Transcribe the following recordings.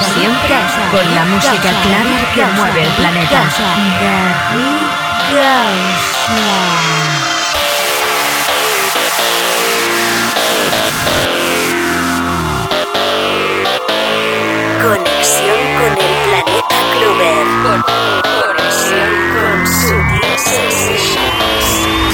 Siempre con la música clara que mueve el planeta. Conexión con el planeta Clover. Conexión con Sutil Sensations.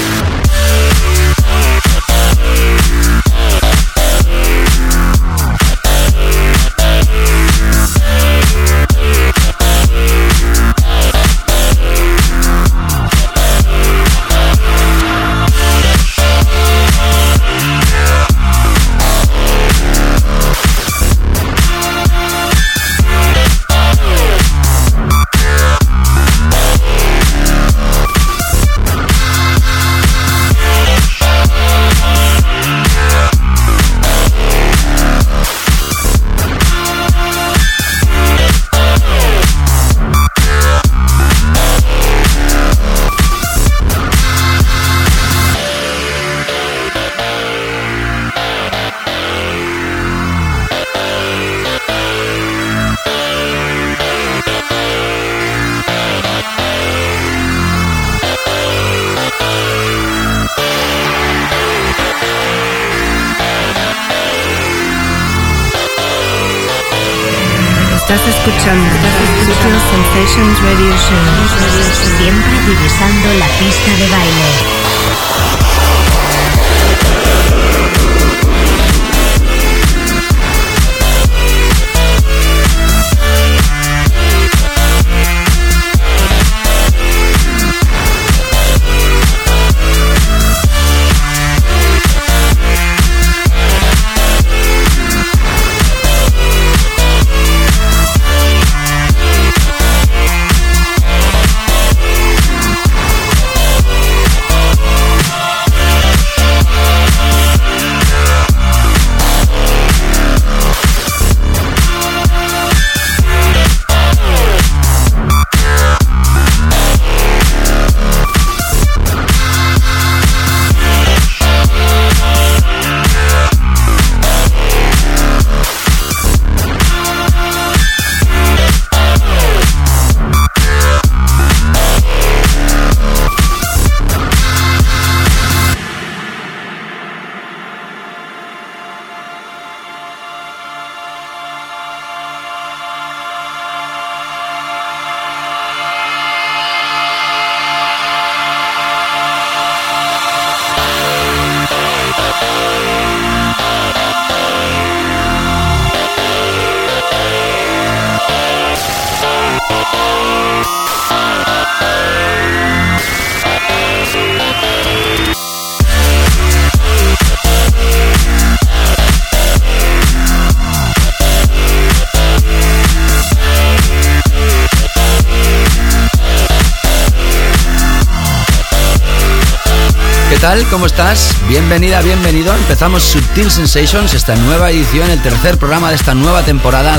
Tal? ¿Cómo estás? Bienvenida, bienvenido. Empezamos Subtil Sensations, esta nueva edición, el tercer programa de esta nueva temporada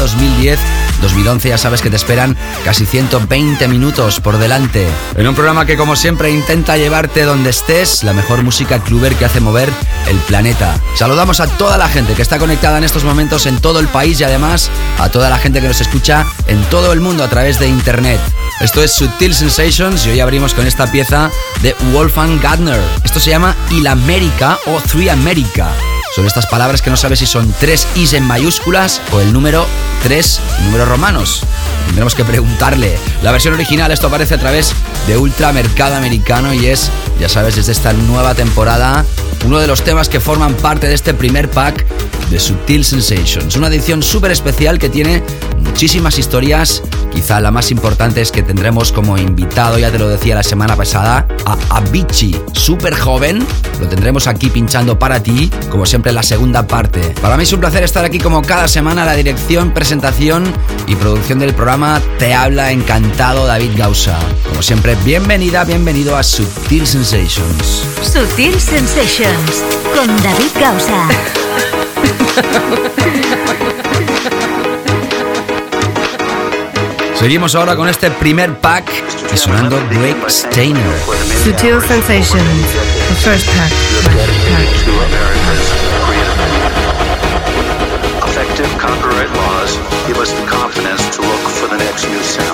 2010-2011. Ya sabes que te esperan casi 120 minutos por delante. En un programa que, como siempre, intenta llevarte donde estés, la mejor música cluber que hace mover el planeta. Saludamos a toda la gente que está conectada en estos momentos en todo el país y además a toda la gente que nos escucha en todo el mundo a través de internet. Esto es Subtil Sensations y hoy abrimos con esta pieza de Wolfgang Gardner. Esto se llama Il America o Three America. Son estas palabras que no sabes si son tres Is en mayúsculas o el número tres números romanos. Tendremos que preguntarle. La versión original, esto aparece a través de Ultra Mercado Americano y es ya sabes, desde esta nueva temporada, uno de los temas que forman parte de este primer pack de Subtil Sensations. Una edición súper especial que tiene muchísimas historias. Quizá la más importante es que tendremos como invitado, ya te lo decía la semana pasada, a Avicii, súper joven. Lo tendremos aquí pinchando para ti, como siempre la segunda parte. Para mí es un placer estar aquí como cada semana. La dirección, presentación y producción del programa te habla encantado David Gausa. Como siempre, bienvenida, bienvenido a Subtil Sensations. Subtil Sensations con David Gausa. Seguimos ahora con este primer pack y sonando Greg Steiner. Sutil Sensations, the first pack. Effective copyright laws give us the confidence to look for the next new sound.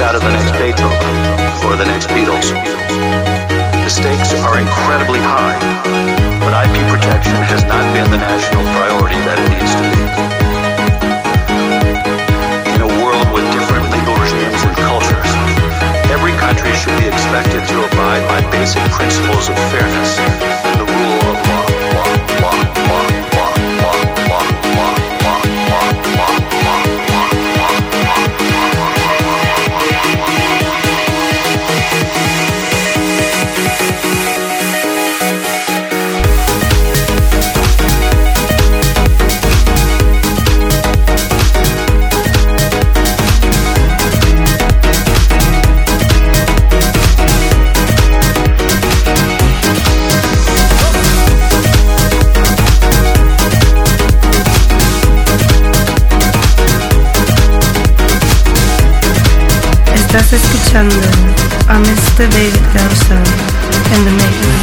Out of the next Beethoven or the next Beatles? The stakes are incredibly high, but IP protection has not been the national priority that it needs to be. In a world with different legal regimes and cultures, every country should be expected to abide by basic principles of fairness escuchando a Mr. David Gausa en the mix.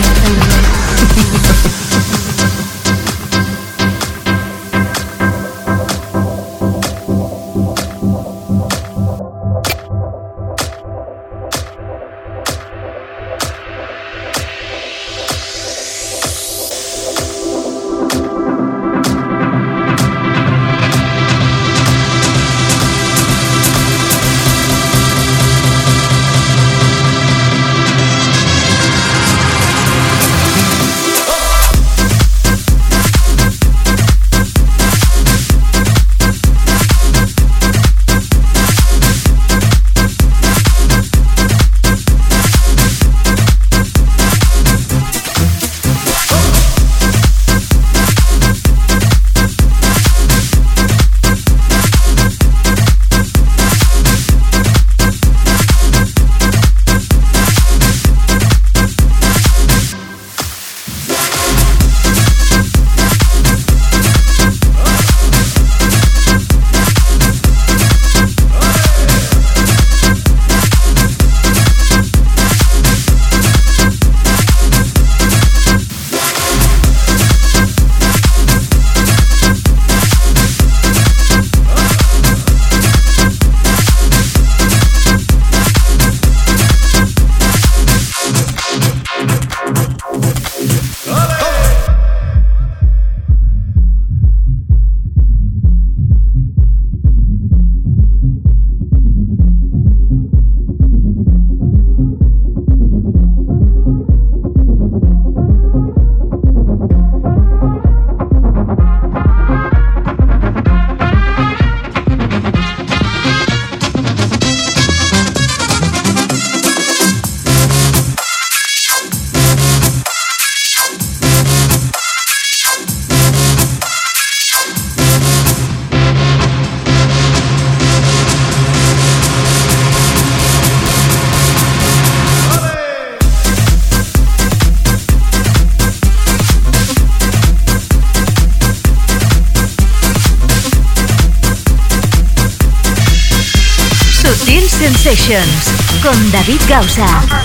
David Gausa.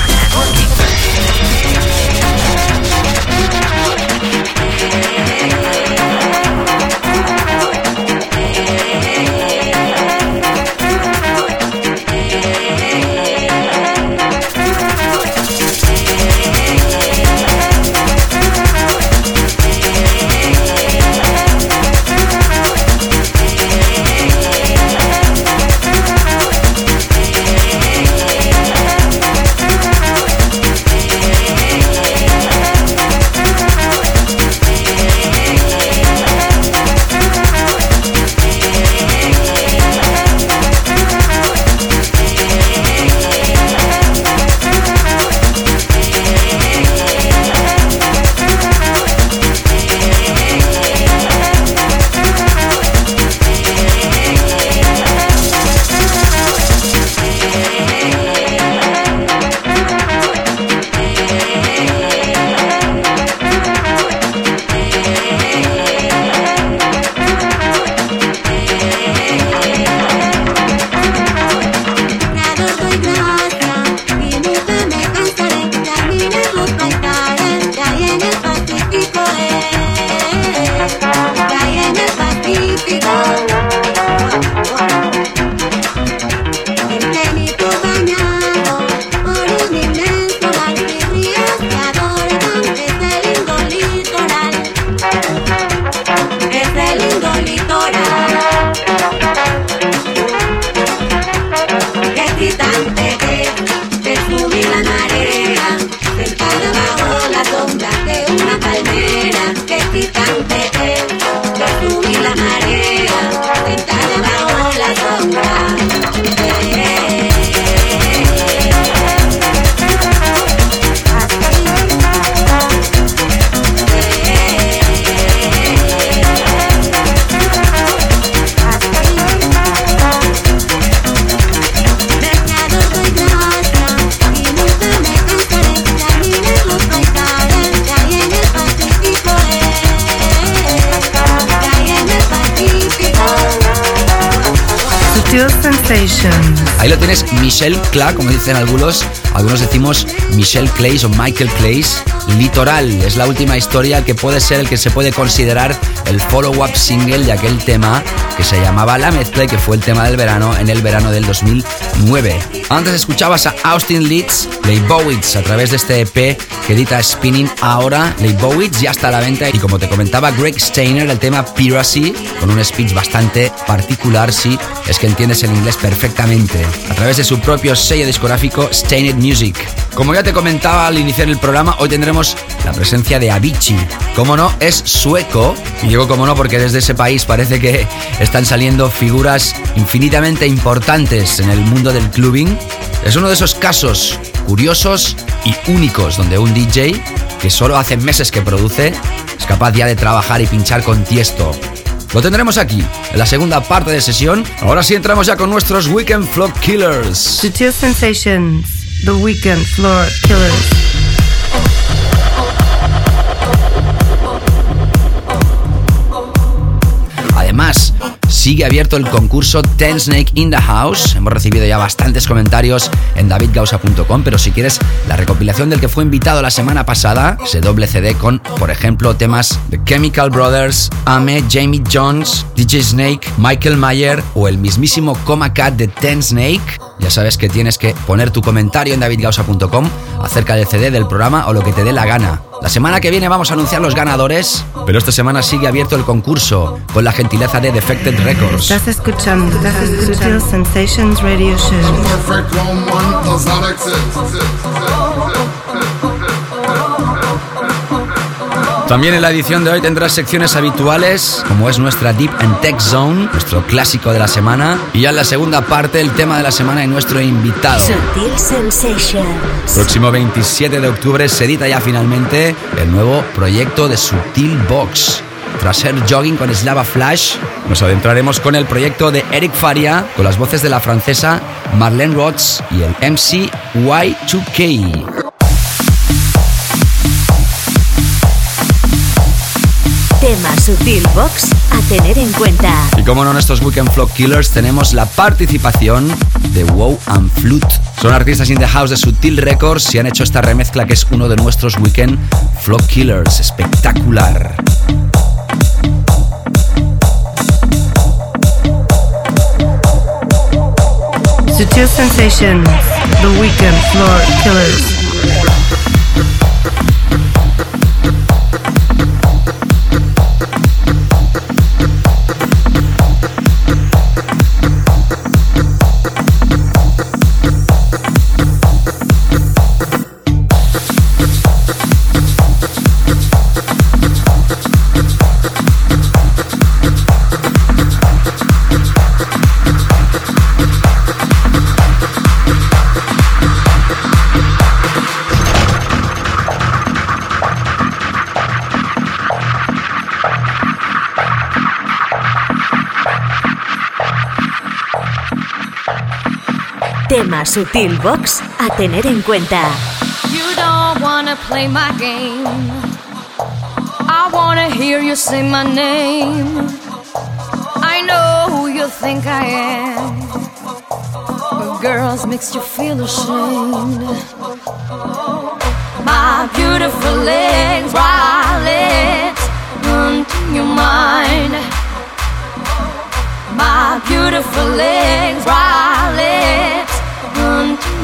Tienes, Michelle Cla, como dicen algunos. Algunos decimos Michelle Clays o Michael Clays. Litoral es la última historia que puede ser el que se puede considerar el follow-up single de aquel tema que se llamaba La Mezcla y que fue el tema del verano en el verano del 2009. Antes escuchabas a Austin Leeds, Leibowitz, a través de este EP que edita Spinning ahora. Leibowitz ya está a la venta y como te comentaba Greg Steiner, el tema Piracy, con un speech bastante particular, sí, es que entiendes el inglés perfectamente, a través de su propio sello discográfico Stained Music. Como ya te comentaba al iniciar el programa, hoy tendremos la presencia de Avicii. Como no, es sueco. Y digo como no porque desde ese país parece que están saliendo figuras infinitamente importantes en el mundo del clubbing. Es uno de esos casos curiosos y únicos donde un DJ que solo hace meses que produce es capaz ya de trabajar y pinchar con tiesto. Lo tendremos aquí, en la segunda parte de sesión. Ahora sí entramos ya con nuestros Weekend Floor Killers. Sutil Sensations, The Weekend Floor Killers. Sigue abierto el concurso Ten Snake in the House. Hemos recibido ya bastantes comentarios en davidgausa.com, pero si quieres la recopilación del que fue invitado la semana pasada, ese doble CD con, por ejemplo, temas de Chemical Brothers, Ame, Jamie Jones, DJ Snake, Michael Mayer o el mismísimo Coma Cat de Ten Snake, ya sabes que tienes que poner tu comentario en davidgausa.com acerca del CD del programa o lo que te dé la gana. La semana que viene vamos a anunciar los ganadores, pero esta semana sigue abierto el concurso con la gentileza de Defected Records. Estás escuchando, estás escuchando Sensations Radio Show. También en la edición de hoy tendrás secciones habituales, como es nuestra Deep and Tech Zone, nuestro clásico de la semana, y ya en la segunda parte el tema de la semana y nuestro invitado. Sutil. Próximo 27 de octubre se edita ya finalmente el nuevo proyecto de Sutil Box. Tras ser jogging con Slava Flash, nos adentraremos con el proyecto de Eric Faria, con las voces de la francesa Marlene Rods y el MC Y2K. Temas Sutil Box a tener en cuenta. Y como no, en estos Weekend Flock Killers tenemos la participación de Wow and Flute. Son artistas in the house de Sutil Records y han hecho esta remezcla que es uno de nuestros Weekend Flock Killers. Espectacular. Sutil Sensations, The Weekend Floor Killers. Tema Sutil Box a tener en cuenta. You don't wanna play my game. I wanna hear you say my name. I know who you think I am. But girls makes you feel ashamed. My beautiful legs, violets, into your mind. My beautiful legs, into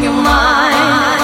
your mind.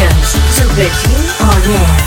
Sensations, Super Team On Air.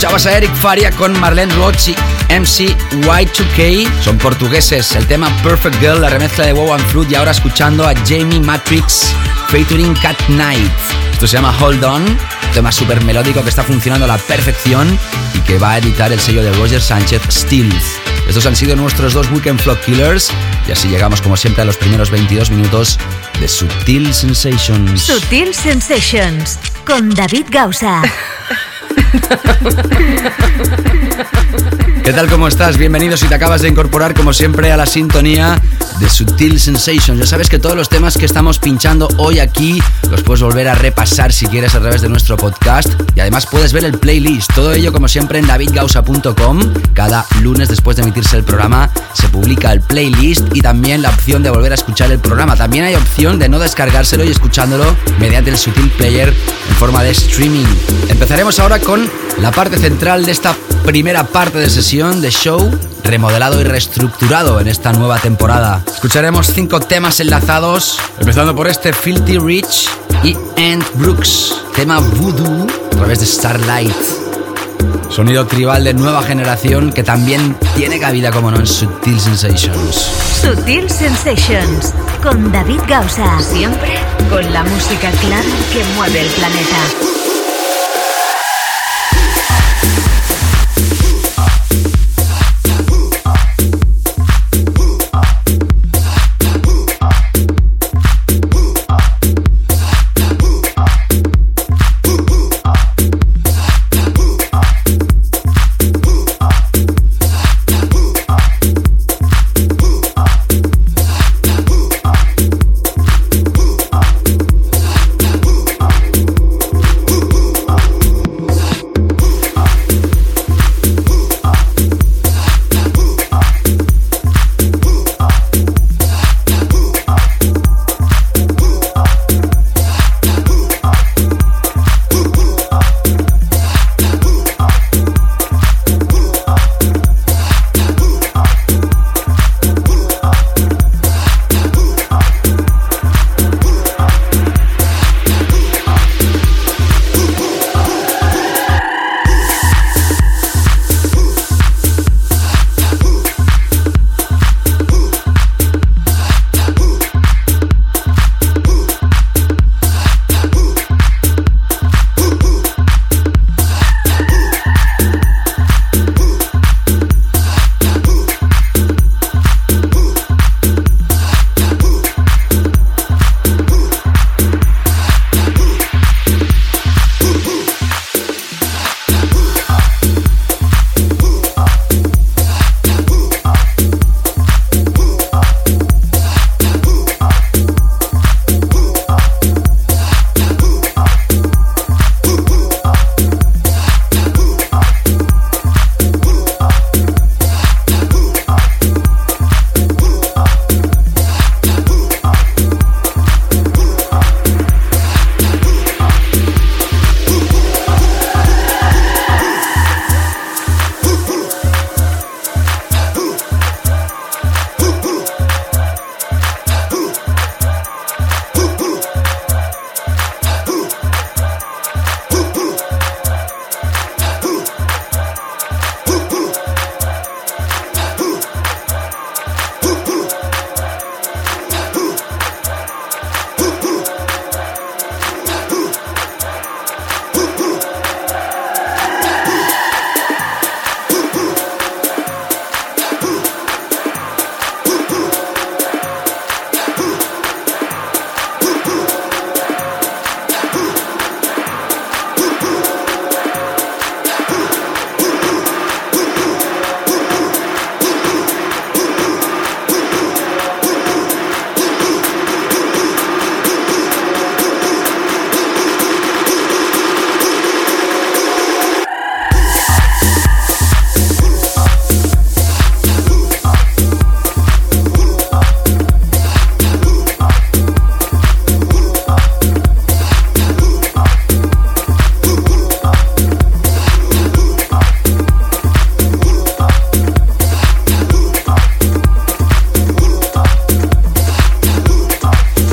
Escuchabas a Eric Faria con Marlene Roach y MC Y2K. Son portugueses. El tema Perfect Girl, la remezcla de Wow and Fruit. Y ahora escuchando a Jamie Matrix featuring Cat Knight. Esto se llama Hold On. Un tema súper melódico que está funcionando a la perfección y que va a editar el sello de Roger Sánchez Stills. Estos han sido nuestros dos Weekend Flock Killers. Y así llegamos, como siempre, a los primeros 22 minutos de Sutil Sensations. Sutil Sensations con David Gausa. ¿Qué tal? ¿Cómo estás? Bienvenido si te acabas de incorporar como siempre a la sintonía de Sutil Sensations. Ya sabes que todos los temas que estamos pinchando hoy aquí los puedes volver a repasar si quieres a través de nuestro podcast y además puedes ver el playlist. Todo ello como siempre en davidgausa.com. Cada lunes después de emitirse el programa se publica el playlist y también la opción de volver a escuchar el programa. También hay opción de no descargárselo y escuchándolo mediante el Sutil Player en forma de streaming. Empezaremos ahora con la parte central de esta primera parte de sesión de show remodelado y reestructurado en esta nueva temporada. Escucharemos cinco temas enlazados, empezando por este Filthy Rich y Ant Brooks, tema Voodoo a través de Starlight. Sonido tribal de nueva generación que también tiene cabida, como no, en Sutil Sensations. Sutil Sensations con David Gausa. Siempre con la música clara que mueve el planeta.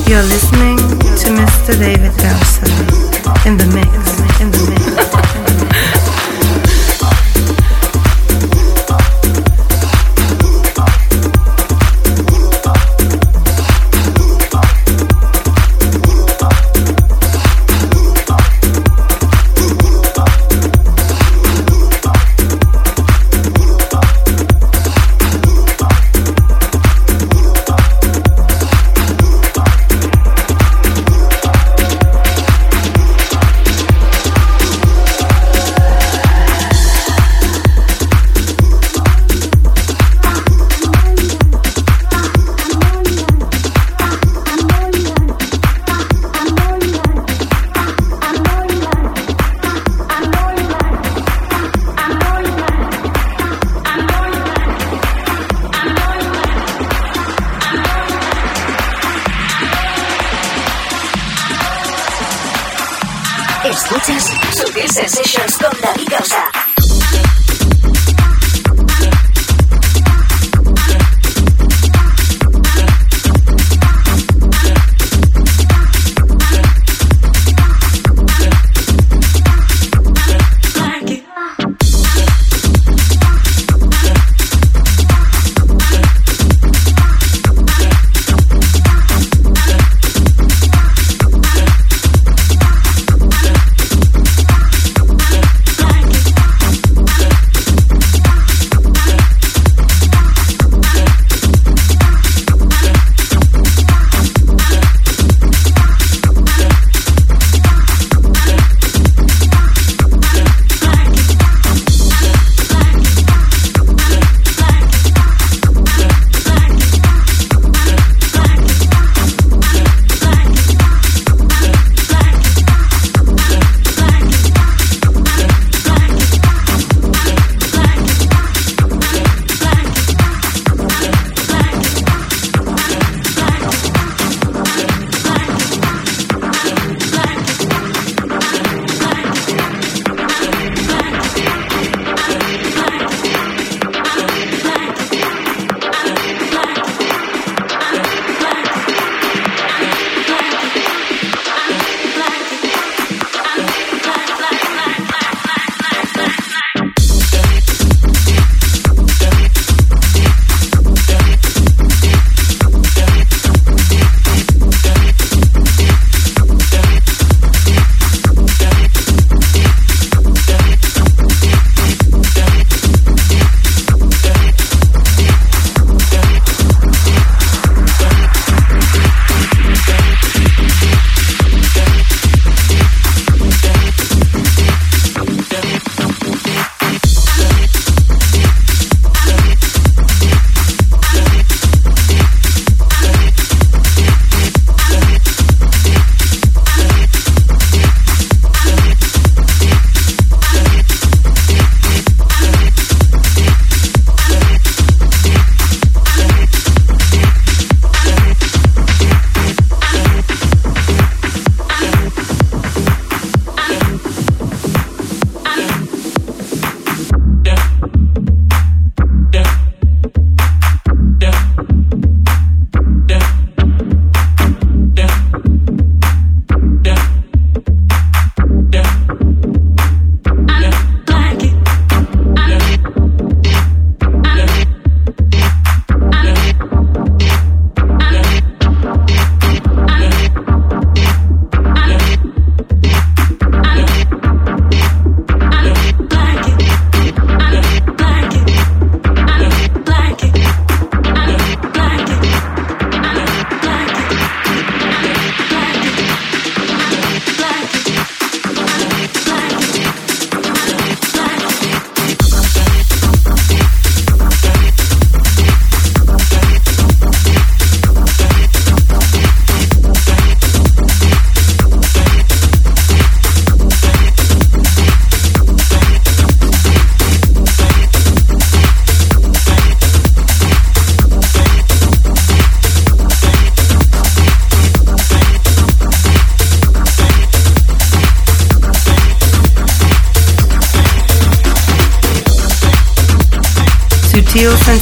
You're listening to Mr. David Gausa in the mix. In the mix.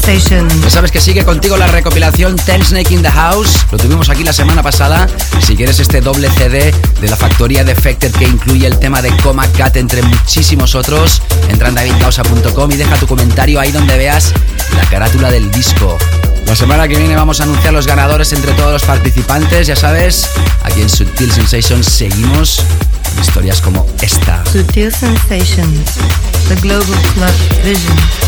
Ya sabes que sigue contigo la recopilación Ten Snake in the House. Lo tuvimos aquí la semana pasada. Si quieres este doble CD de la factoría Defected que incluye el tema de Coma Cat entre muchísimos otros, entra en davidgausa.com y deja tu comentario ahí donde veas la carátula del disco. La semana que viene vamos a anunciar los ganadores entre todos los participantes. Ya sabes, aquí en Sutil Sensations seguimos historias como esta. Sutil Sensations, The Global Club Vision.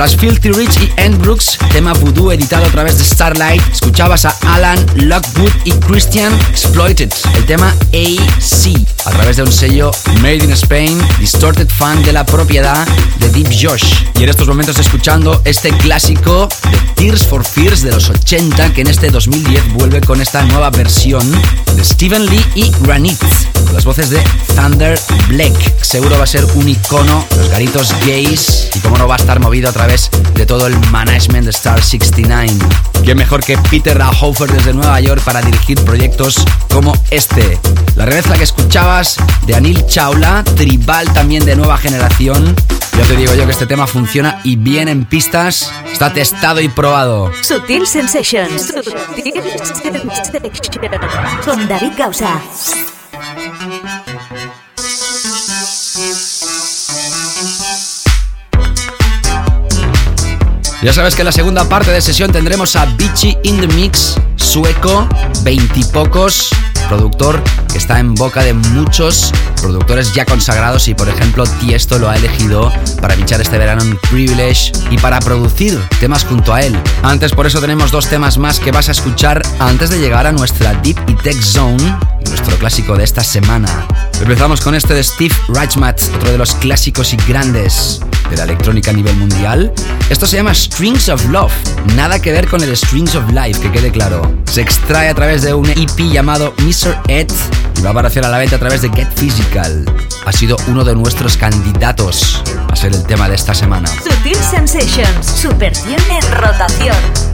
Tras Filthy Rich y Anne Brooks, tema Voodoo editado a través de Starlight, escuchabas a Alan Lockwood y Christian Exploited, el tema AC, a través de un sello Made in Spain, Distorted Fan de la propiedad de Deep Josh. Y en estos momentos escuchando este clásico de Tears for Fears de los 80, que en este 2010 vuelve con esta nueva versión de Stephen Lee y Granit, con las voces de Thunder Black. Seguro va a ser un icono, los garitos gays, como no va a estar movido a través de todo el management de Star 69. ¿Qué mejor que Peter Rauhofer desde Nueva York para dirigir proyectos como este? La remezcla que escuchabas de Anil Chaula, tribal también de nueva generación. Ya te digo yo que este tema funciona y bien en pistas, está testado y probado. Sutil Sensations. Con David Gausa. Ya sabes que en la segunda parte de sesión tendremos a Beachy in the Mix, sueco, veintipocos, productor que está en boca de muchos productores ya consagrados y por ejemplo Tiesto lo ha elegido para pinchar este verano en Privilege y para producir temas junto a él. Antes por eso tenemos dos temas más que vas a escuchar antes de llegar a nuestra Deep y Tech Zone, nuestro clásico de esta semana. Empezamos con este de Steve Reichmatt, otro de los clásicos y grandes de la electrónica a nivel mundial. Esto se llama Strings of Love, nada que ver con el Strings of Life, que quede claro. Se extrae a través de un EP llamado Mr. Ed y va a aparecer a la venta a través de Get Physical. Ha sido uno de nuestros candidatos a ser el tema de esta semana. Sutil Sensations, superción en rotación.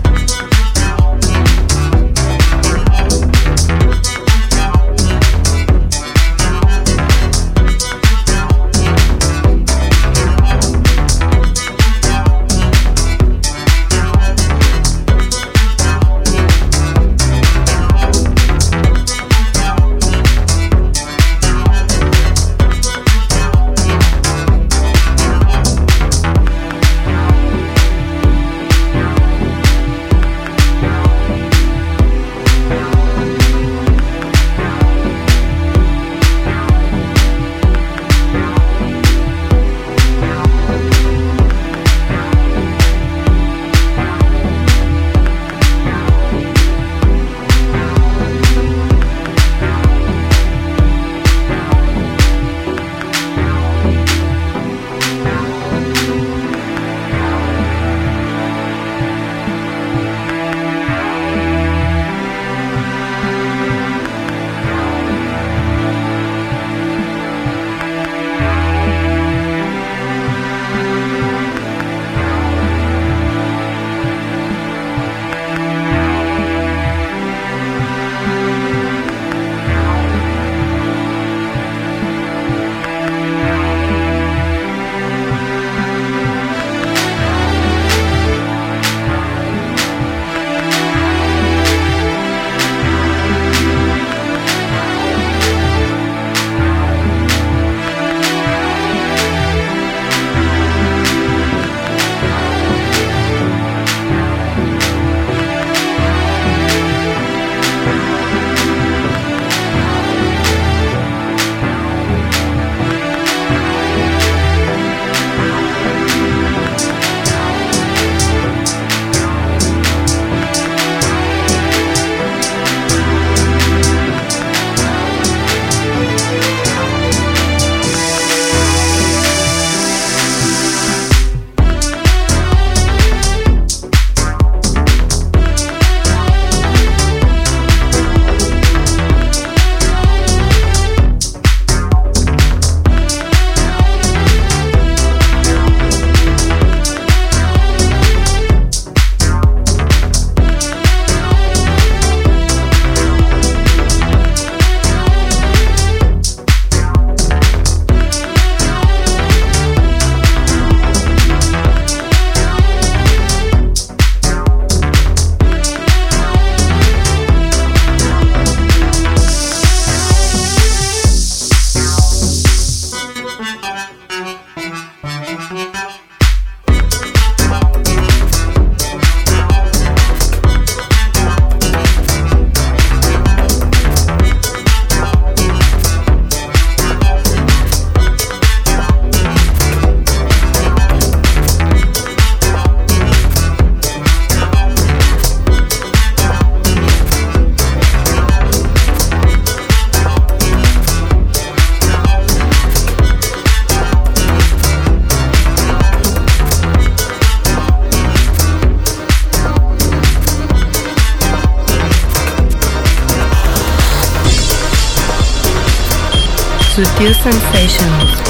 Sutil Sensations,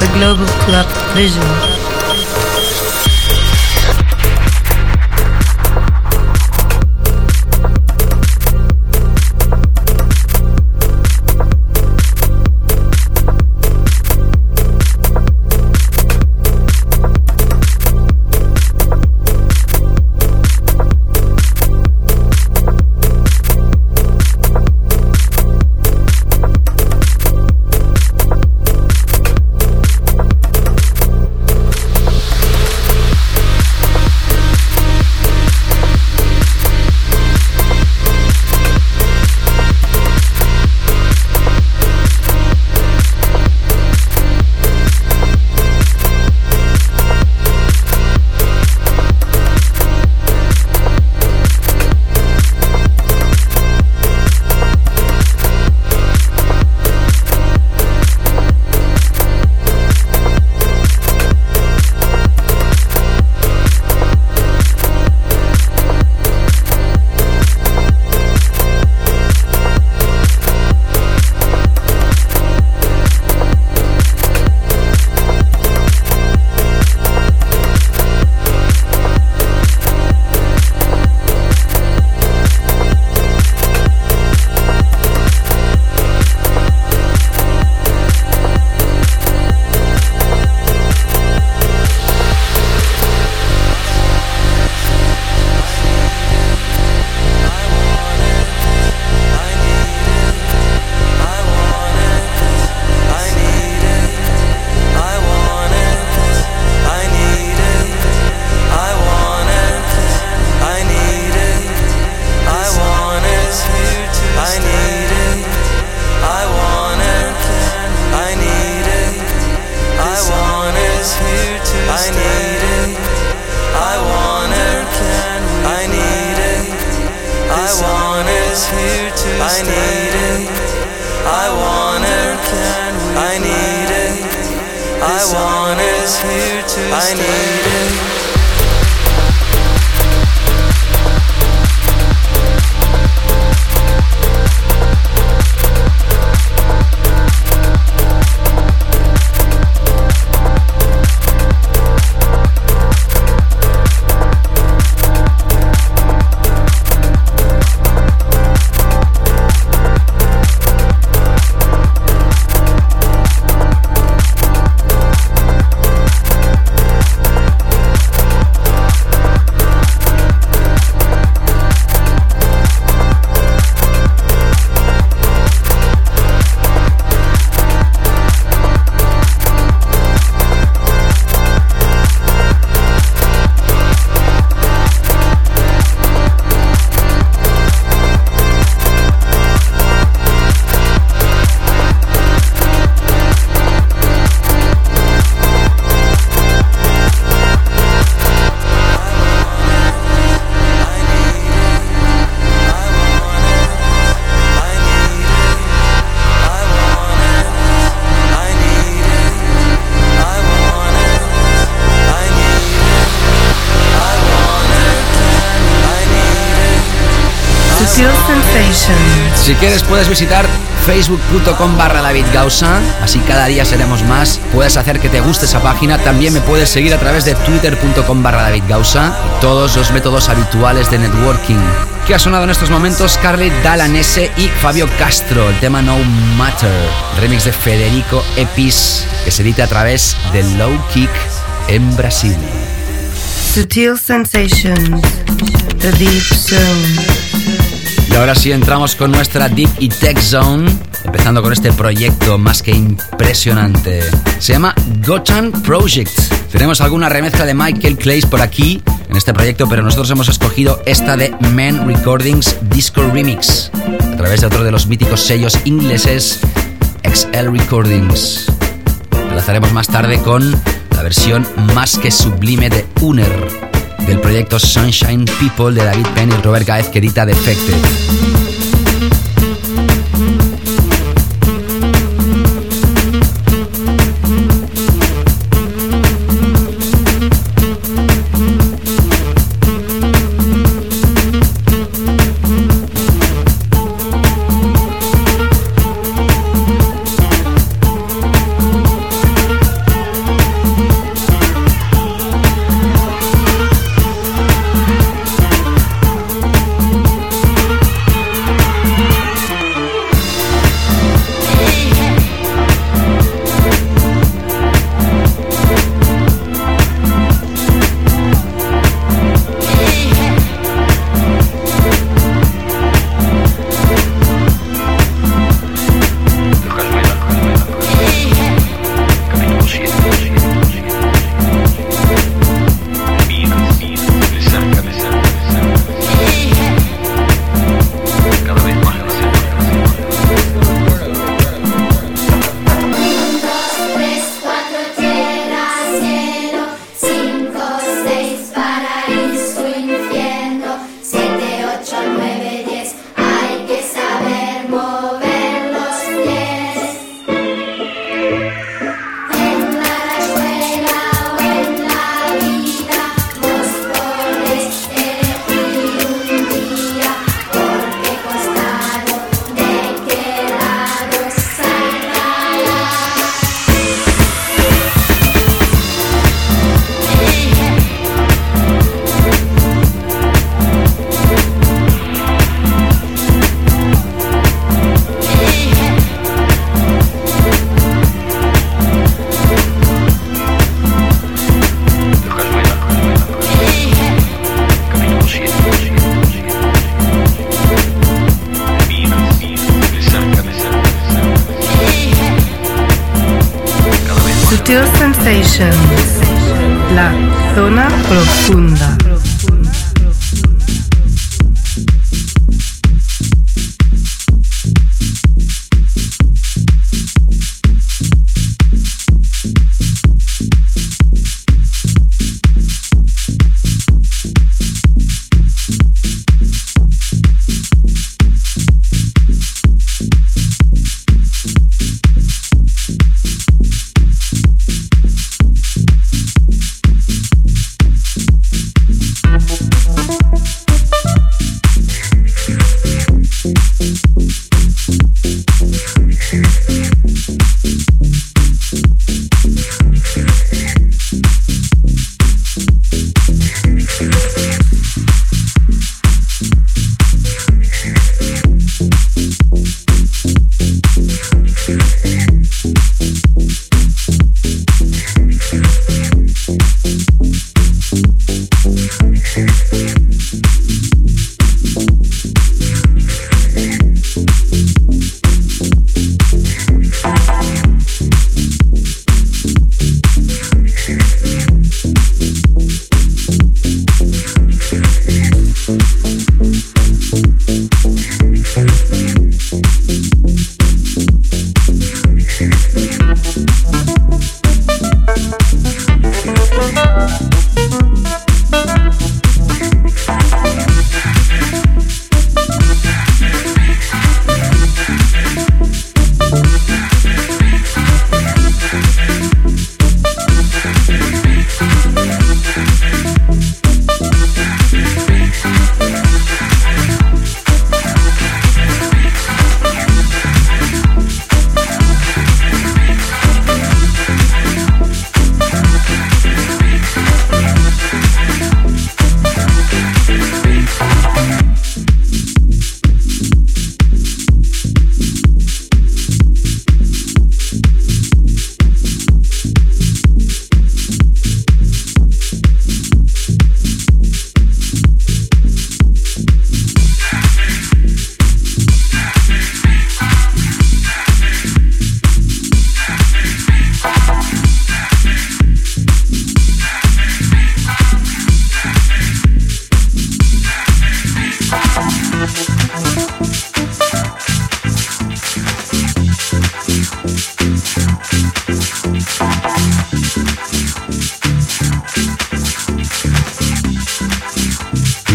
the Global Club Vision. Si quieres puedes visitar facebook.com barra David Gausa, así cada día seremos más. Puedes hacer que te guste esa página. También me puedes seguir a través de twitter.com barra David Gausa todos los métodos habituales de networking. ¿Qué ha sonado en estos momentos? Scarlett Dalanese y Fabio Castro, el tema No Matter, remix de Federico Epis, que se edita a través de Low Kick en Brasil. Sutil Sensations, The Deep Zone. Y ahora sí entramos con nuestra Deep y Tech Zone, empezando con este proyecto más que impresionante. Se llama Gotan Project. Tenemos alguna remezcla de Michael Clays por aquí en este proyecto, pero nosotros hemos escogido esta de Men Recordings Disco Remix, a través de otro de los míticos sellos ingleses, XL Recordings. Enlazaremos más tarde con la versión más que sublime de Uner del proyecto Sunshine People de David Penn y Robert Gaez que edita Defected.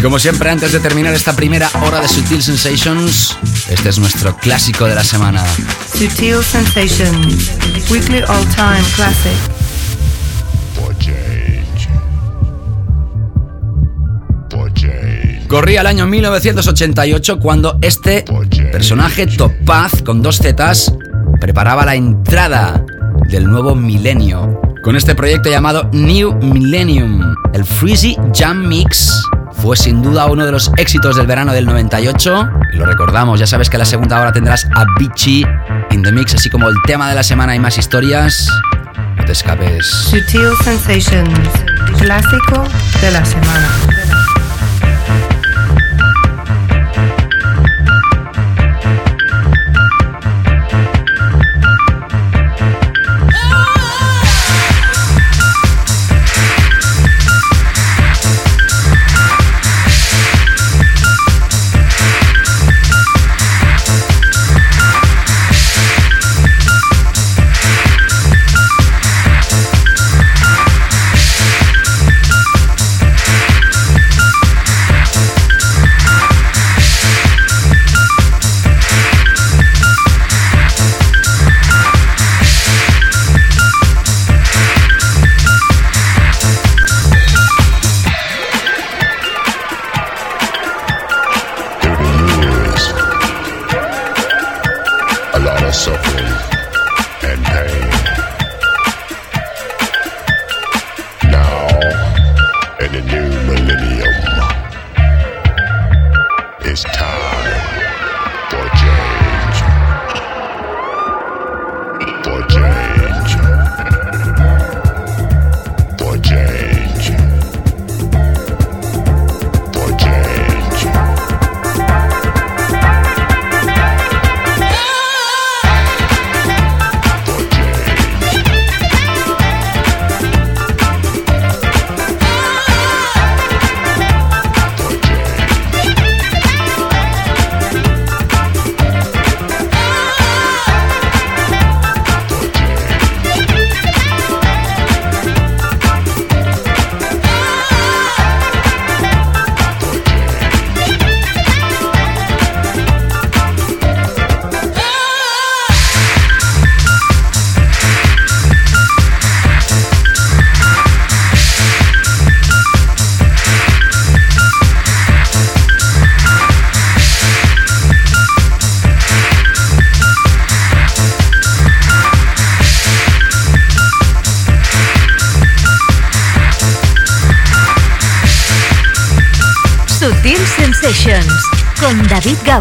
Como siempre, antes de terminar esta primera hora de Sutil Sensations, este es nuestro clásico de la semana. Sutil Sensations, Weekly All Time Classic. Corría el año 1988 cuando este personaje Topaz con dos zetas preparaba la entrada del nuevo milenio con este proyecto llamado New Millennium, el Freezy Jam Mix fue sin duda uno de los éxitos del verano del 98 y lo recordamos, ya sabes que a la segunda hora tendrás a Bichi in the mix, así como el tema de la semana y más historias. No te escapes. Sutil Sensations, clásico de la semana.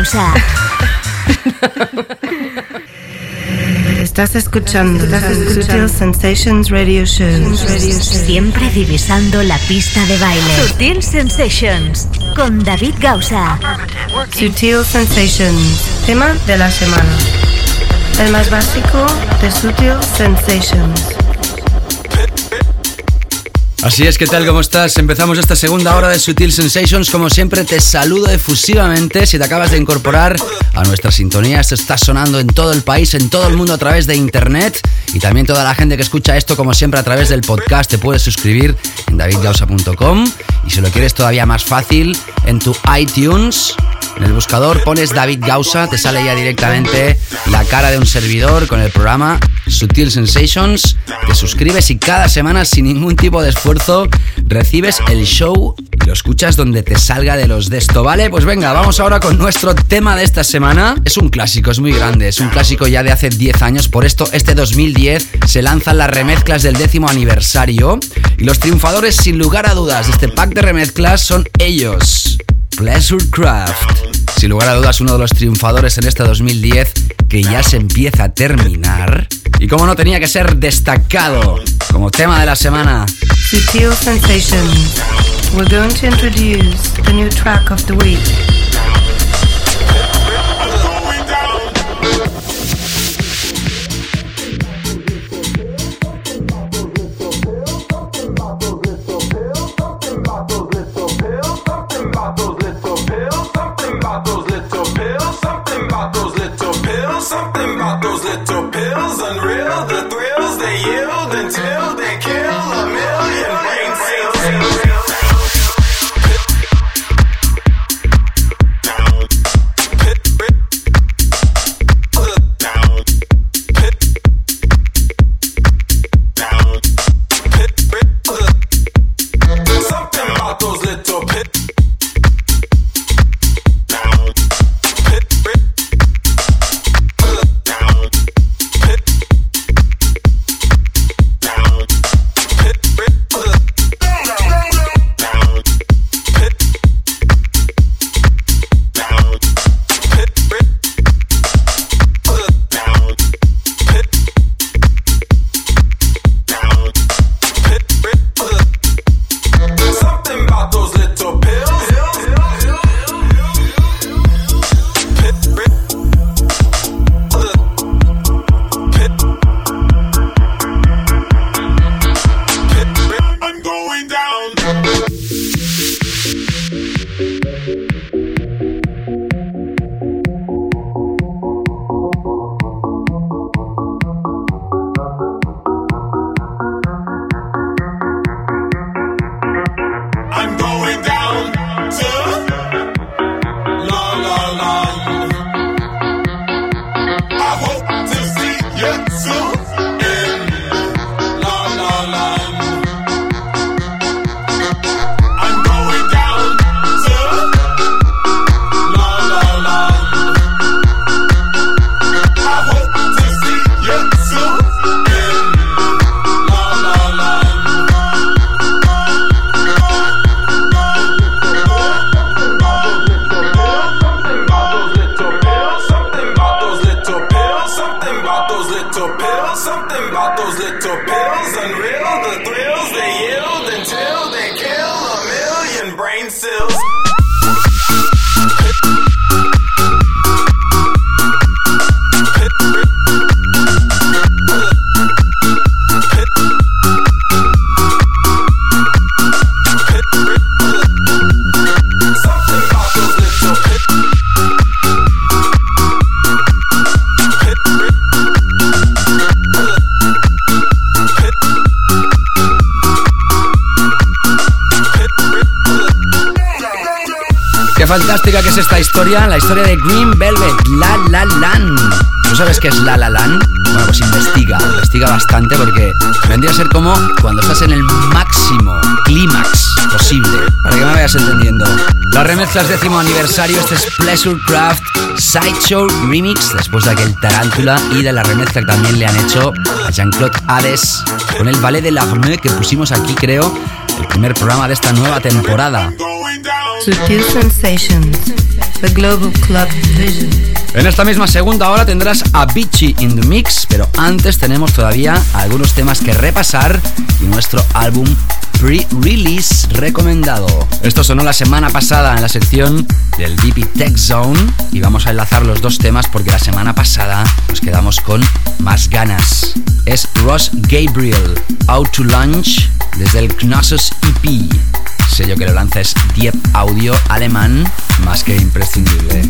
David Gausa. Estás escuchando, Sutil Sensations Radio Show. Siempre divisando la pista de baile. Sutil Sensations con David Gausa. Sutil Sensations, tema de la semana. El más básico de Sutil Sensations. Así es, ¿qué tal? ¿Cómo estás? Empezamos esta segunda hora de Sutil Sensations. Como siempre, te saludo efusivamente. Si te acabas de incorporar a nuestra sintonía, esto está sonando en todo el país, en todo el mundo a través de internet. Y también toda la gente que escucha esto, como siempre, a través del podcast, te puedes suscribir en davidgausa.com. Y si lo quieres todavía más fácil, en tu iTunes en el buscador pones David Gausa, te sale ya directamente la cara de un servidor con el programa Sutil Sensations. Te suscribes y cada semana, sin ningún tipo de esfuerzo, recibes el show lo escuchas donde te salga de los de esto, ¿vale? Pues venga, vamos ahora con nuestro tema de esta semana. Es un clásico, es muy grande, es un clásico ya de hace 10 años, por esto este 2010 se lanzan las remezclas del décimo aniversario y los triunfadores sin lugar a dudas de este pack de remezclas son ellos. Pleasure Craft. Sin lugar a dudas, uno de los triunfadores en este 2010 que ya se empieza a terminar. Y como no tenía que ser destacado como tema de la semana. We're going to introduce the new track of the week. Sabes qué es La La Land? Bueno, pues investiga, investiga bastante porque vendría a ser como cuando estás en el máximo clímax posible, para que me vayas entendiendo. Las remezclas décimo aniversario, este es Pleasure Craft Sideshow Remix, después de aquel Tarántula y de la remezcla que también le han hecho a Jean-Claude Hades con el ballet de la que pusimos aquí, creo, el primer programa de esta nueva temporada. Sutil Sensations, The Global Club Vision. En esta misma segunda hora tendrás a Beachy in the Mix, pero antes tenemos todavía algunos temas que repasar y nuestro álbum pre-release recomendado. Esto sonó la semana pasada en la sección del DP Tech Zone y vamos a enlazar los dos temas porque la semana pasada nos quedamos con más ganas. Es Ross Gabriel, Out to Lunch, desde el Knossos EP. Sello que lo lanza es Diep Audio alemán, más que imprescindible.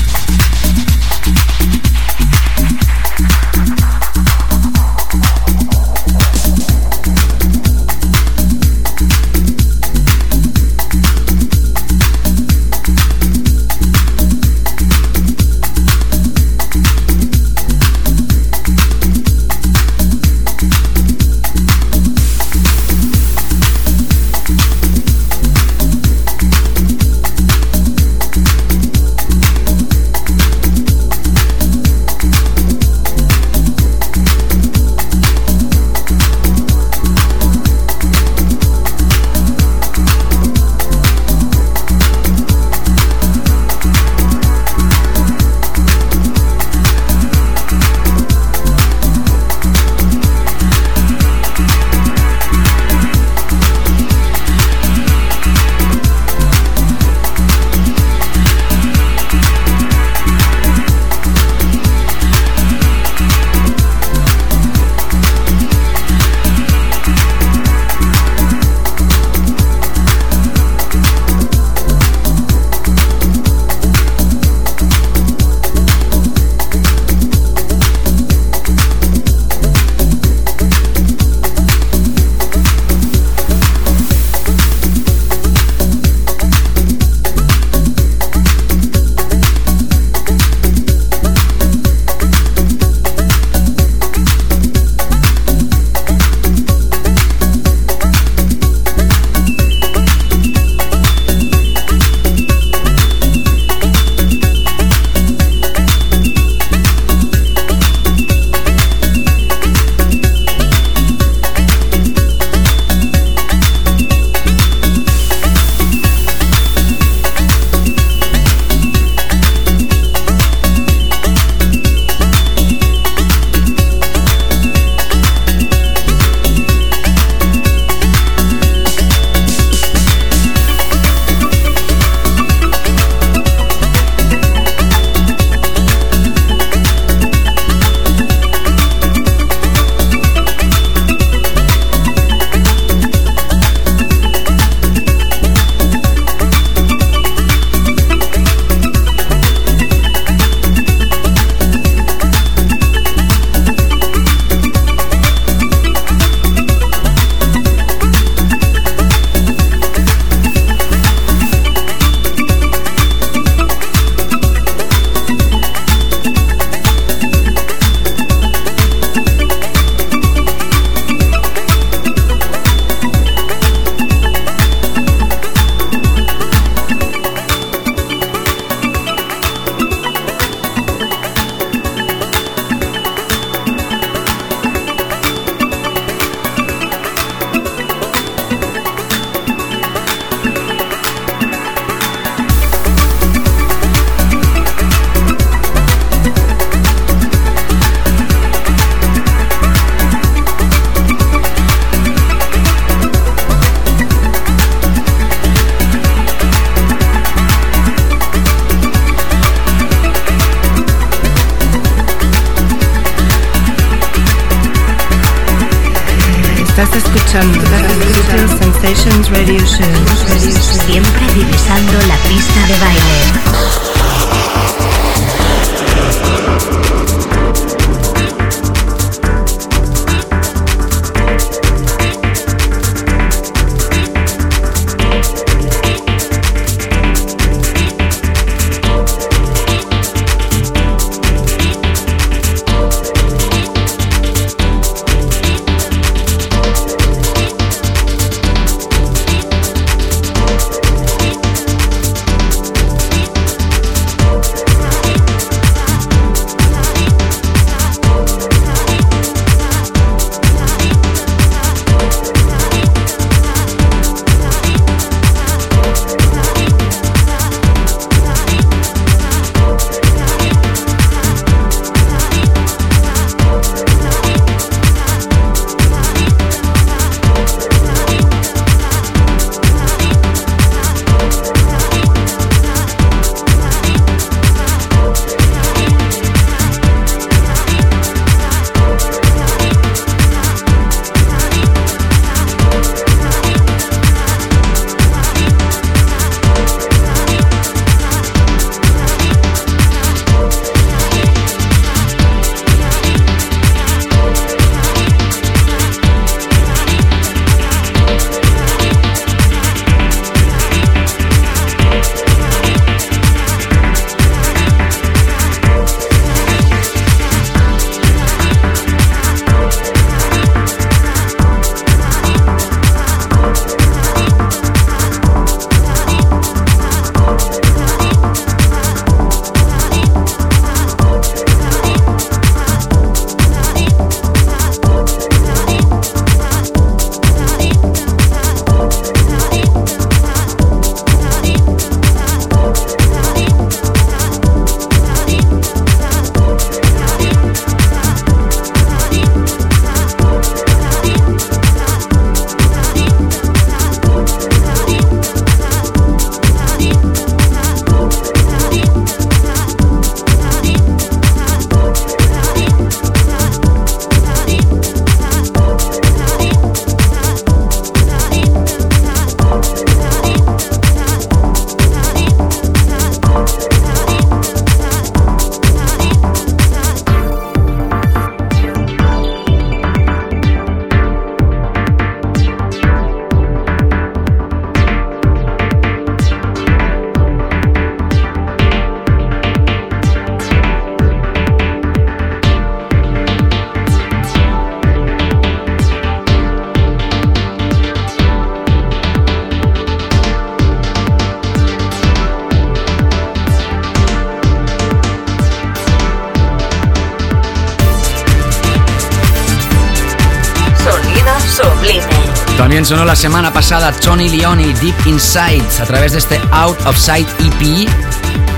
Semana pasada Tony Leone Deep Inside a través de este Out of Sight EP.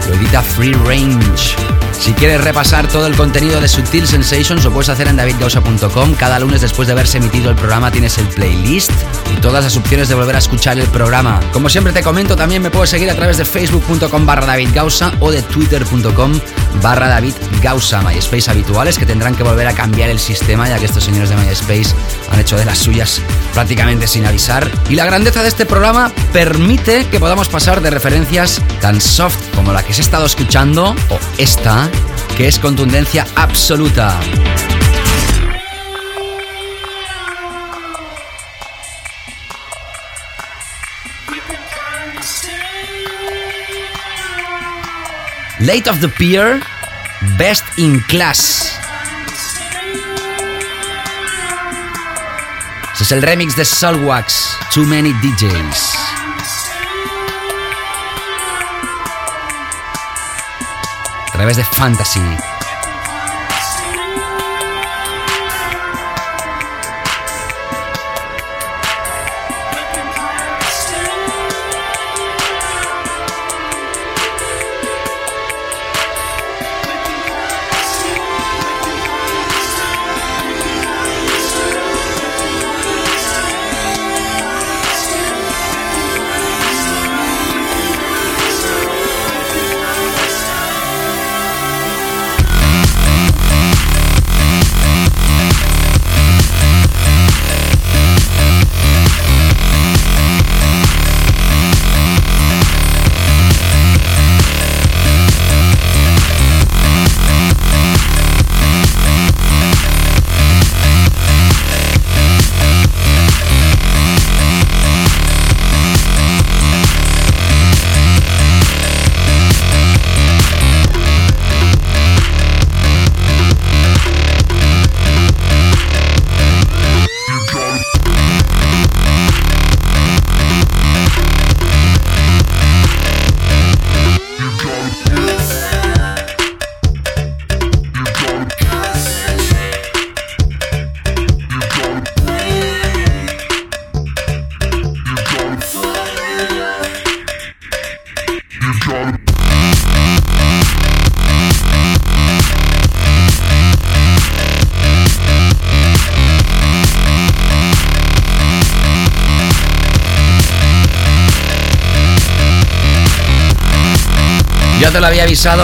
Lo edita Free Range. Si quieres repasar todo el contenido de Sutil Sensations, lo puedes hacer en davidgausa.com. Cada lunes después de haberse emitido el programa tienes el playlist y todas las opciones de volver a escuchar el programa. Como siempre te comento, también me puedes seguir a través de facebook.com barra davidgausa o de twitter.com barra davidgausa. MySpace habituales que tendrán que volver a cambiar el sistema ya que estos señores de MySpace han hecho de las suyas prácticamente sin avisar. Y la grandeza de este programa permite que podamos pasar de referencias tan soft como la que se ha estado escuchando o esta que es contundencia absoluta. Late of the Pier, Best in Class. Es el remix de Soulwax, Too Many DJs. a través de Fantasy.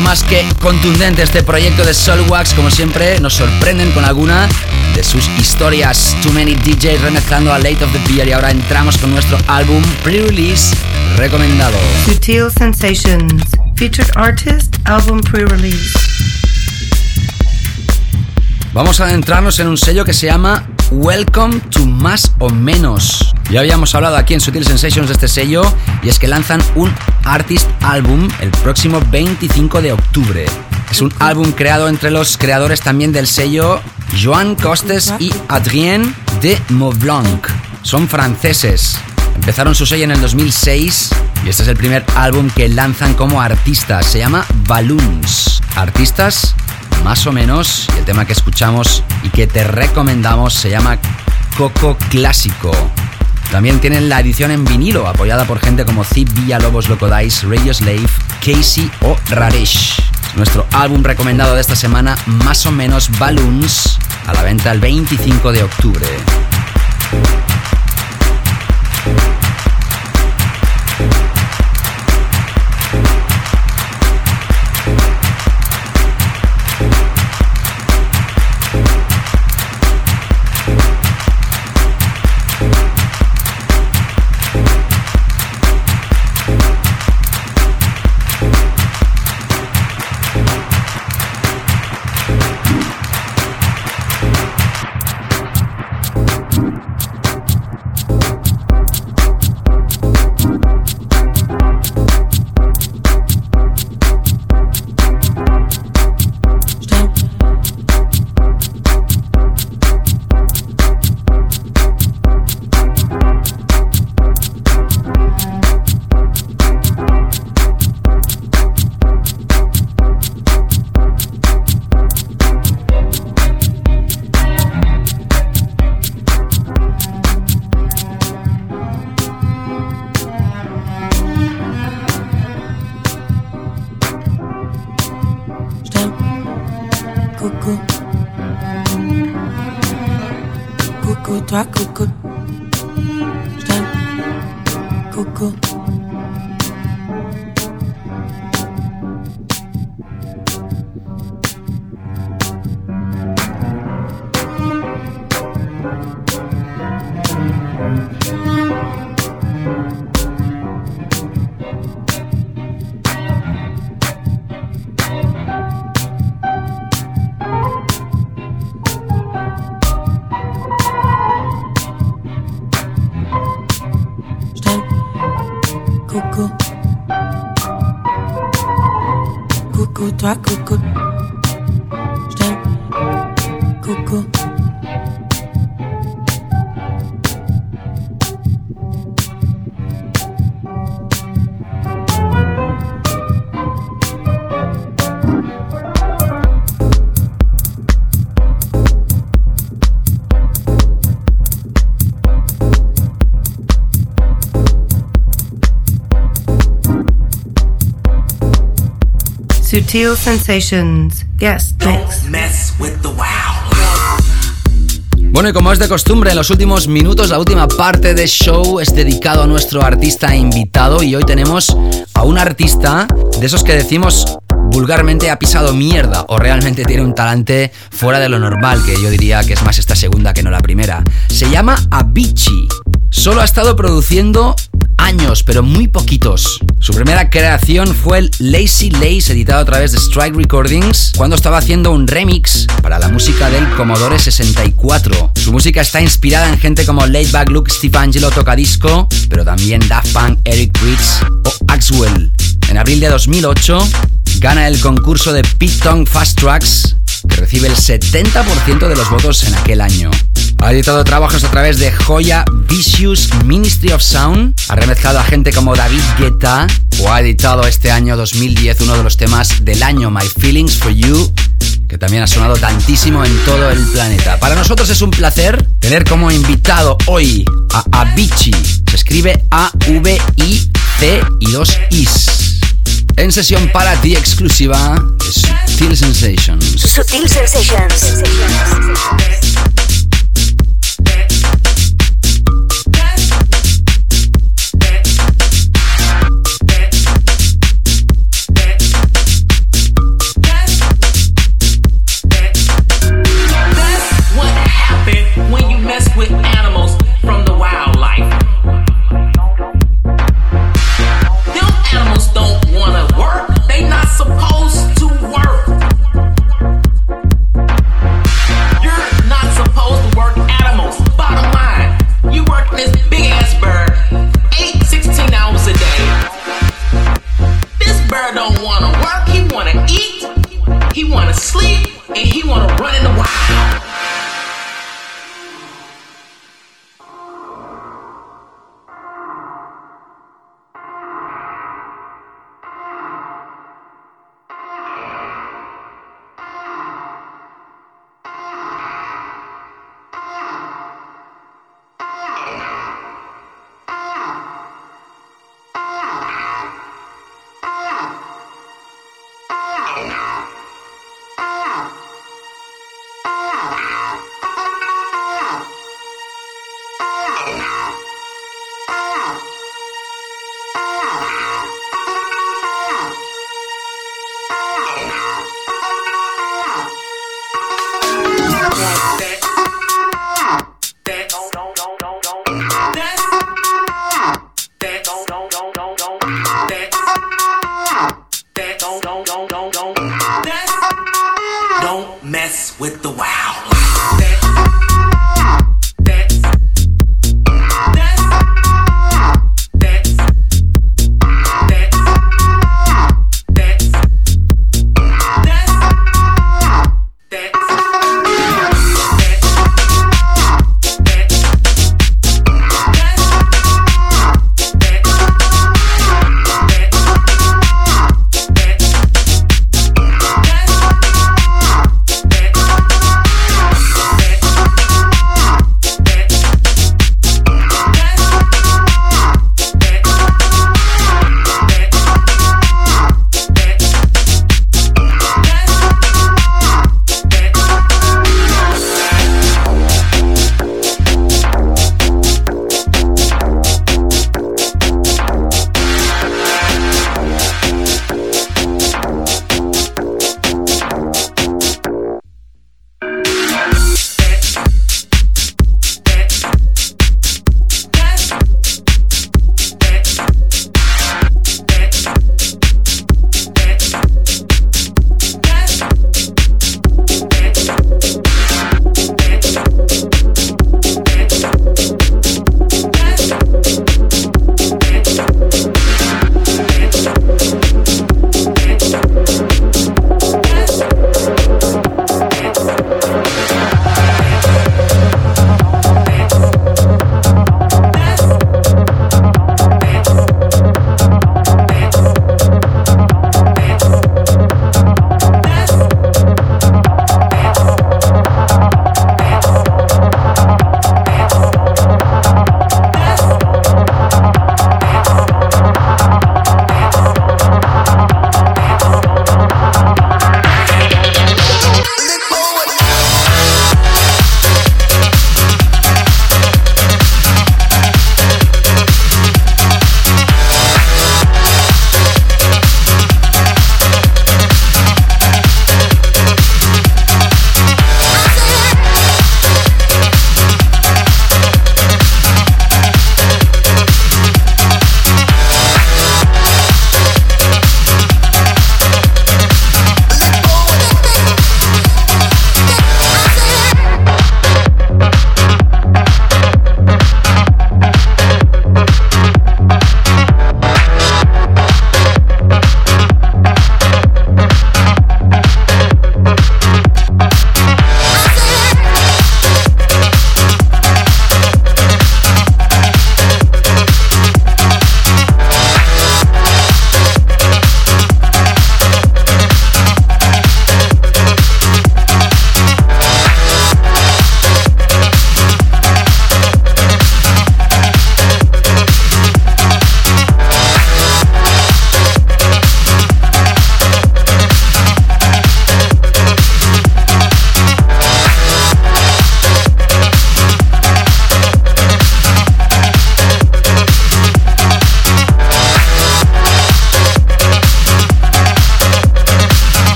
Más que contundente este proyecto de Soulwax. Como siempre, nos sorprenden con alguna de sus historias. Too Many DJs remezclando a Late of the Beer y ahora entramos con nuestro álbum pre-release recomendado. Sutil Sensations, featured artist, album pre-release. Vamos a adentrarnos en un sello que se llama Welcome to Más o Menos. Ya habíamos hablado aquí en Sutil Sensations de este sello y es que lanzan un Artist Album el próximo 25 de octubre. Es un álbum creado entre los creadores también del sello Joan Costes y Adrien de Maublanc. Son franceses. Empezaron su sello en el 2006 y este es el primer álbum que lanzan como artistas. Se llama Balloons. Artistas más o menos. Y el tema que escuchamos y que te recomendamos se llama Coco Clásico. También tienen la edición en vinilo, apoyada por gente como Zip Villalobos Locodice, Radio Slave, Casey o Raresh. Nuestro álbum recomendado de esta semana, más o menos Balloons, a la venta el 25 de octubre. Sutil Sensations, mess with the wow. Bueno, y como es de costumbre, en los últimos minutos, la última parte del show es dedicado a nuestro artista invitado y hoy tenemos a un artista de esos que decimos vulgarmente ha pisado mierda o realmente tiene un talante fuera de lo normal, que yo diría que es más esta segunda que no la primera. Se llama Avicii. Solo ha estado produciendo años, pero muy poquitos. Su primera creación fue el Lazy Lace, editado a través de Strike Recordings, cuando estaba haciendo un remix para la música del Commodore 64. Su música está inspirada en gente como Laidback Luke, Steve Angelo, Tocadisco, pero también Daft Punk, Eric Prydz o Axwell. En abril de 2008, gana el concurso de Pit Tong Fast Tracks, que recibe el 70% de los votos en aquel año. Ha editado trabajos a través de Joya Vicious Ministry of Sound, ha remezclado a gente como David Guetta o ha editado este año 2010 uno de los temas del año, My Feelings for You, que también ha sonado tantísimo en todo el planeta. Para nosotros es un placer tener como invitado hoy a Avicii. Se escribe A-V-I-C y dos Is. En sesión para ti exclusiva Sutil Sensations. Sutil Sensations.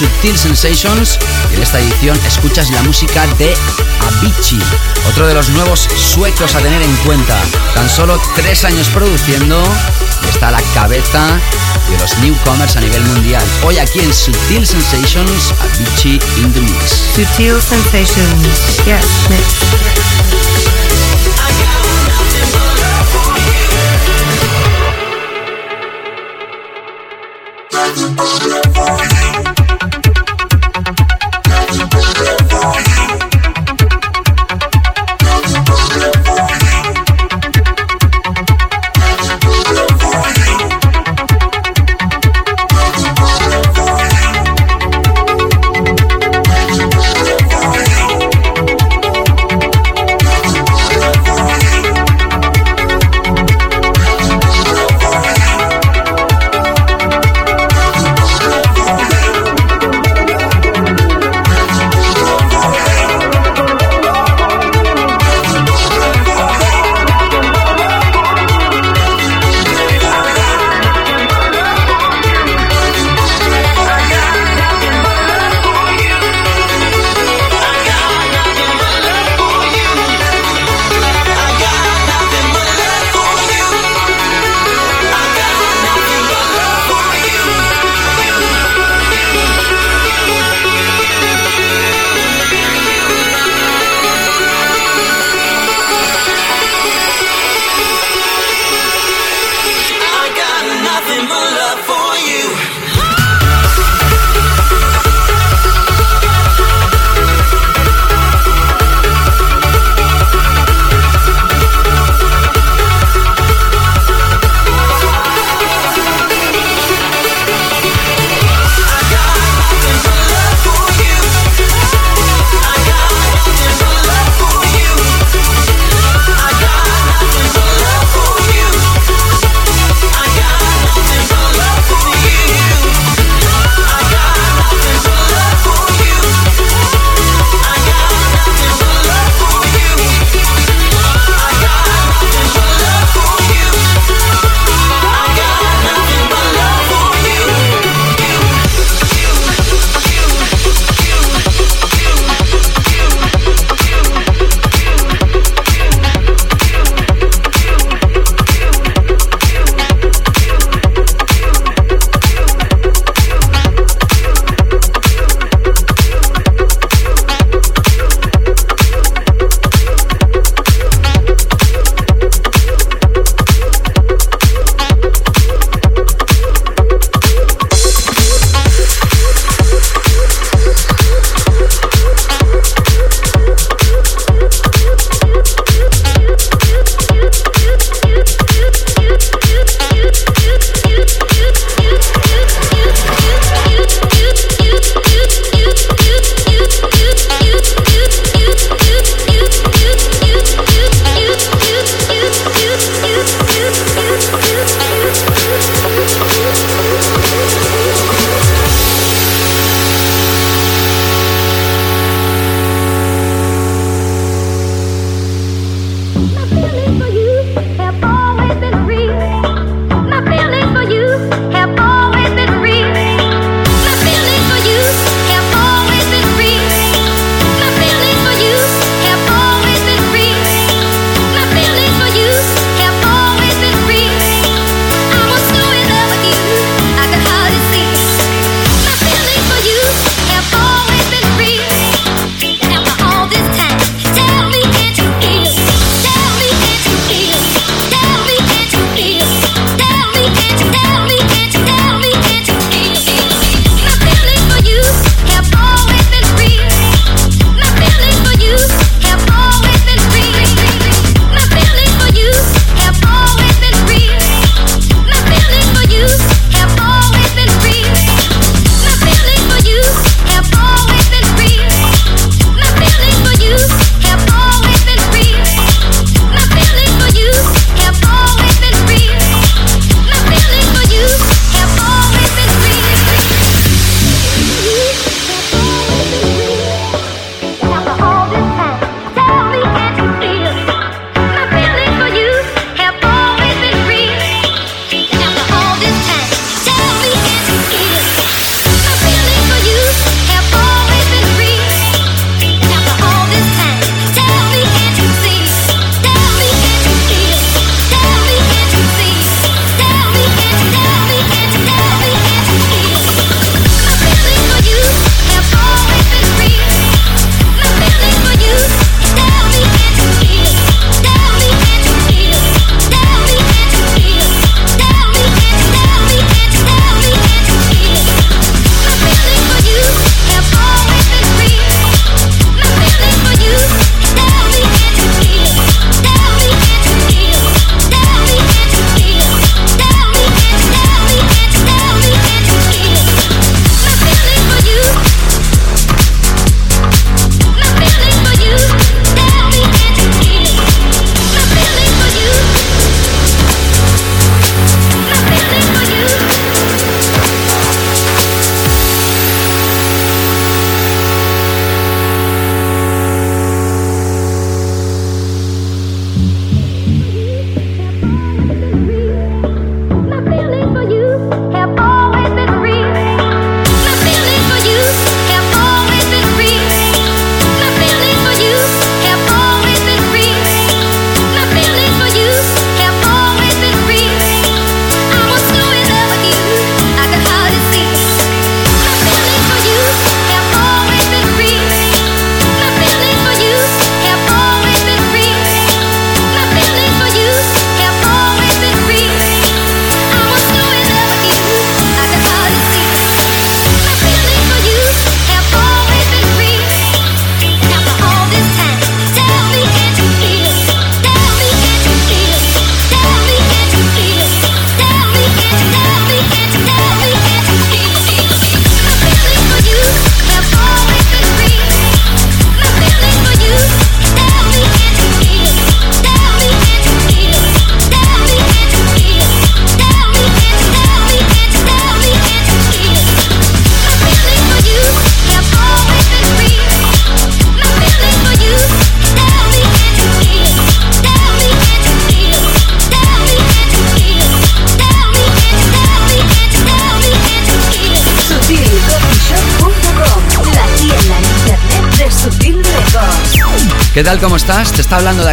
Subtil Sensations en esta edición escuchas la música de Avicii, otro de los nuevos suecos a tener en cuenta. Tan solo tres años produciendo y está a la cabeza de los newcomers a nivel mundial. Hoy aquí en Subtil Sensations, Avicii in the Mix. Subtil Sensations, yes, mix.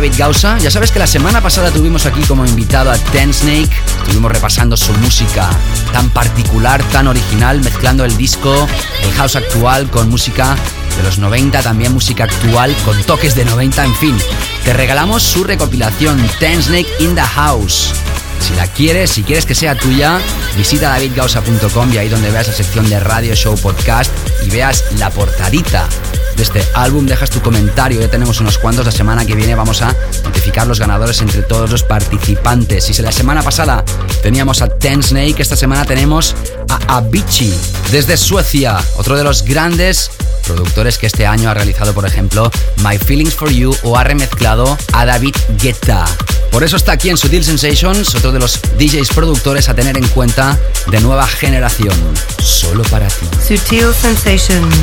David Gausa. Ya sabes que la semana pasada tuvimos aquí como invitado a Ten Snake. Estuvimos repasando su música tan particular, tan original, mezclando el disco, el house actual con música de los 90, también música actual con toques de 90, en fin. Te regalamos su recopilación Ten Snake in the House. Si la quieres, si quieres que sea tuya, visita davidgausa.com y ahí donde veas la sección de Radio Show Podcast y veas la portadita de este álbum, dejas tu comentario. Ya tenemos unos cuantos. La semana que viene vamos a notificar los ganadores entre todos los participantes. Y si la semana pasada teníamos a Ten Snake, esta semana tenemos a Avicii desde Suecia, otro de los grandes productores que este año ha realizado, por ejemplo, My Feelings for You o ha remezclado a David Guetta. Por eso está aquí en Sutil Sensations, otro de los DJs productores a tener en cuenta de nueva generación. Solo para ti. Sutil Sensations.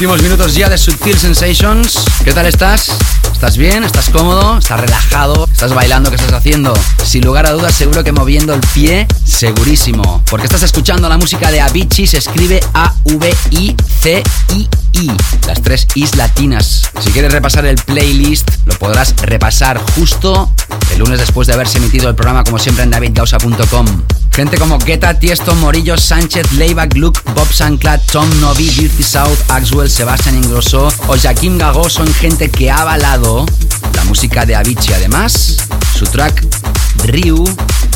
Últimos minutos ya de Subtil Sensations. ¿Qué tal estás? ¿Estás bien? ¿Estás cómodo? ¿Estás relajado? ¿Estás bailando? ¿Qué estás haciendo? Sin lugar a dudas, seguro que moviendo el pie, segurísimo. Porque estás escuchando la música de Avicii, se escribe A-V-I-C-I-I. Las tres Is latinas. Si quieres repasar el playlist, lo podrás repasar justo el lunes después de haberse emitido el programa, como siempre, en davidgausa.com. Gente como Guetta, Tiesto, Morillo, Sánchez, Layback, Luke, Bob Sanclad, Tom Novi, Dirty South, Axwell, Sebastian Ingrosso o Jaquim Gago son gente que ha avalado la música de Avicii. Además, su track Ryu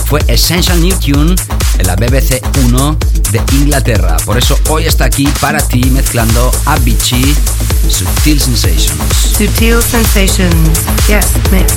fue Essential New Tune en la BBC 1 de Inglaterra. Por eso hoy está aquí para ti mezclando Avicii Subtil Sensations. Subtil Sensations. Yes, mix.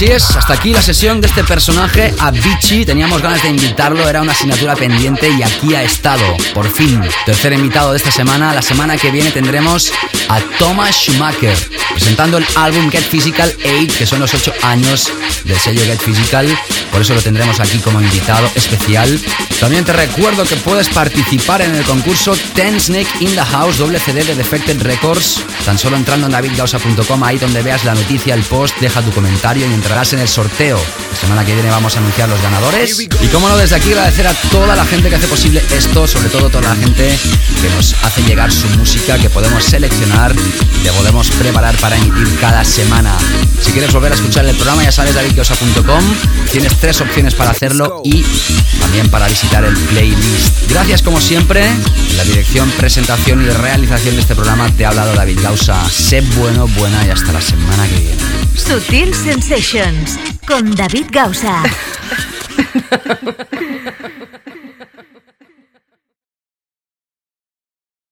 Así es, hasta aquí la sesión de este personaje, Avicii. Teníamos ganas de invitarlo, era una asignatura pendiente y aquí ha estado, por fin. Tercer invitado de esta semana. La semana que viene tendremos a Thomas Schumacher, presentando el álbum Get Physical 8, que son los 8 años del sello Get Physical. Por eso lo tendremos aquí como invitado especial. También te recuerdo que puedes participar en el concurso Ten Snake in the House, doble CD de Defected Records. Tan solo entrando en davidgausa.com, ahí donde veas la noticia, el post, deja tu comentario y entrarás en el sorteo. La semana que viene vamos a anunciar los ganadores. Y como no, desde aquí agradecer a toda la gente que hace posible esto, sobre todo toda la gente que nos hace llegar su música, que podemos seleccionar que podemos preparar para emitir cada semana. Si quieres volver a escuchar el programa, ya sabes, davidgausa.com. Tienes tres opciones para hacerlo y también para visitar el playlist. Gracias como siempre. En la dirección, presentación y realización de este programa te ha hablado David Gausa. Sé bueno, buena y hasta la semana que viene. Sutil Sensations con David Gausa.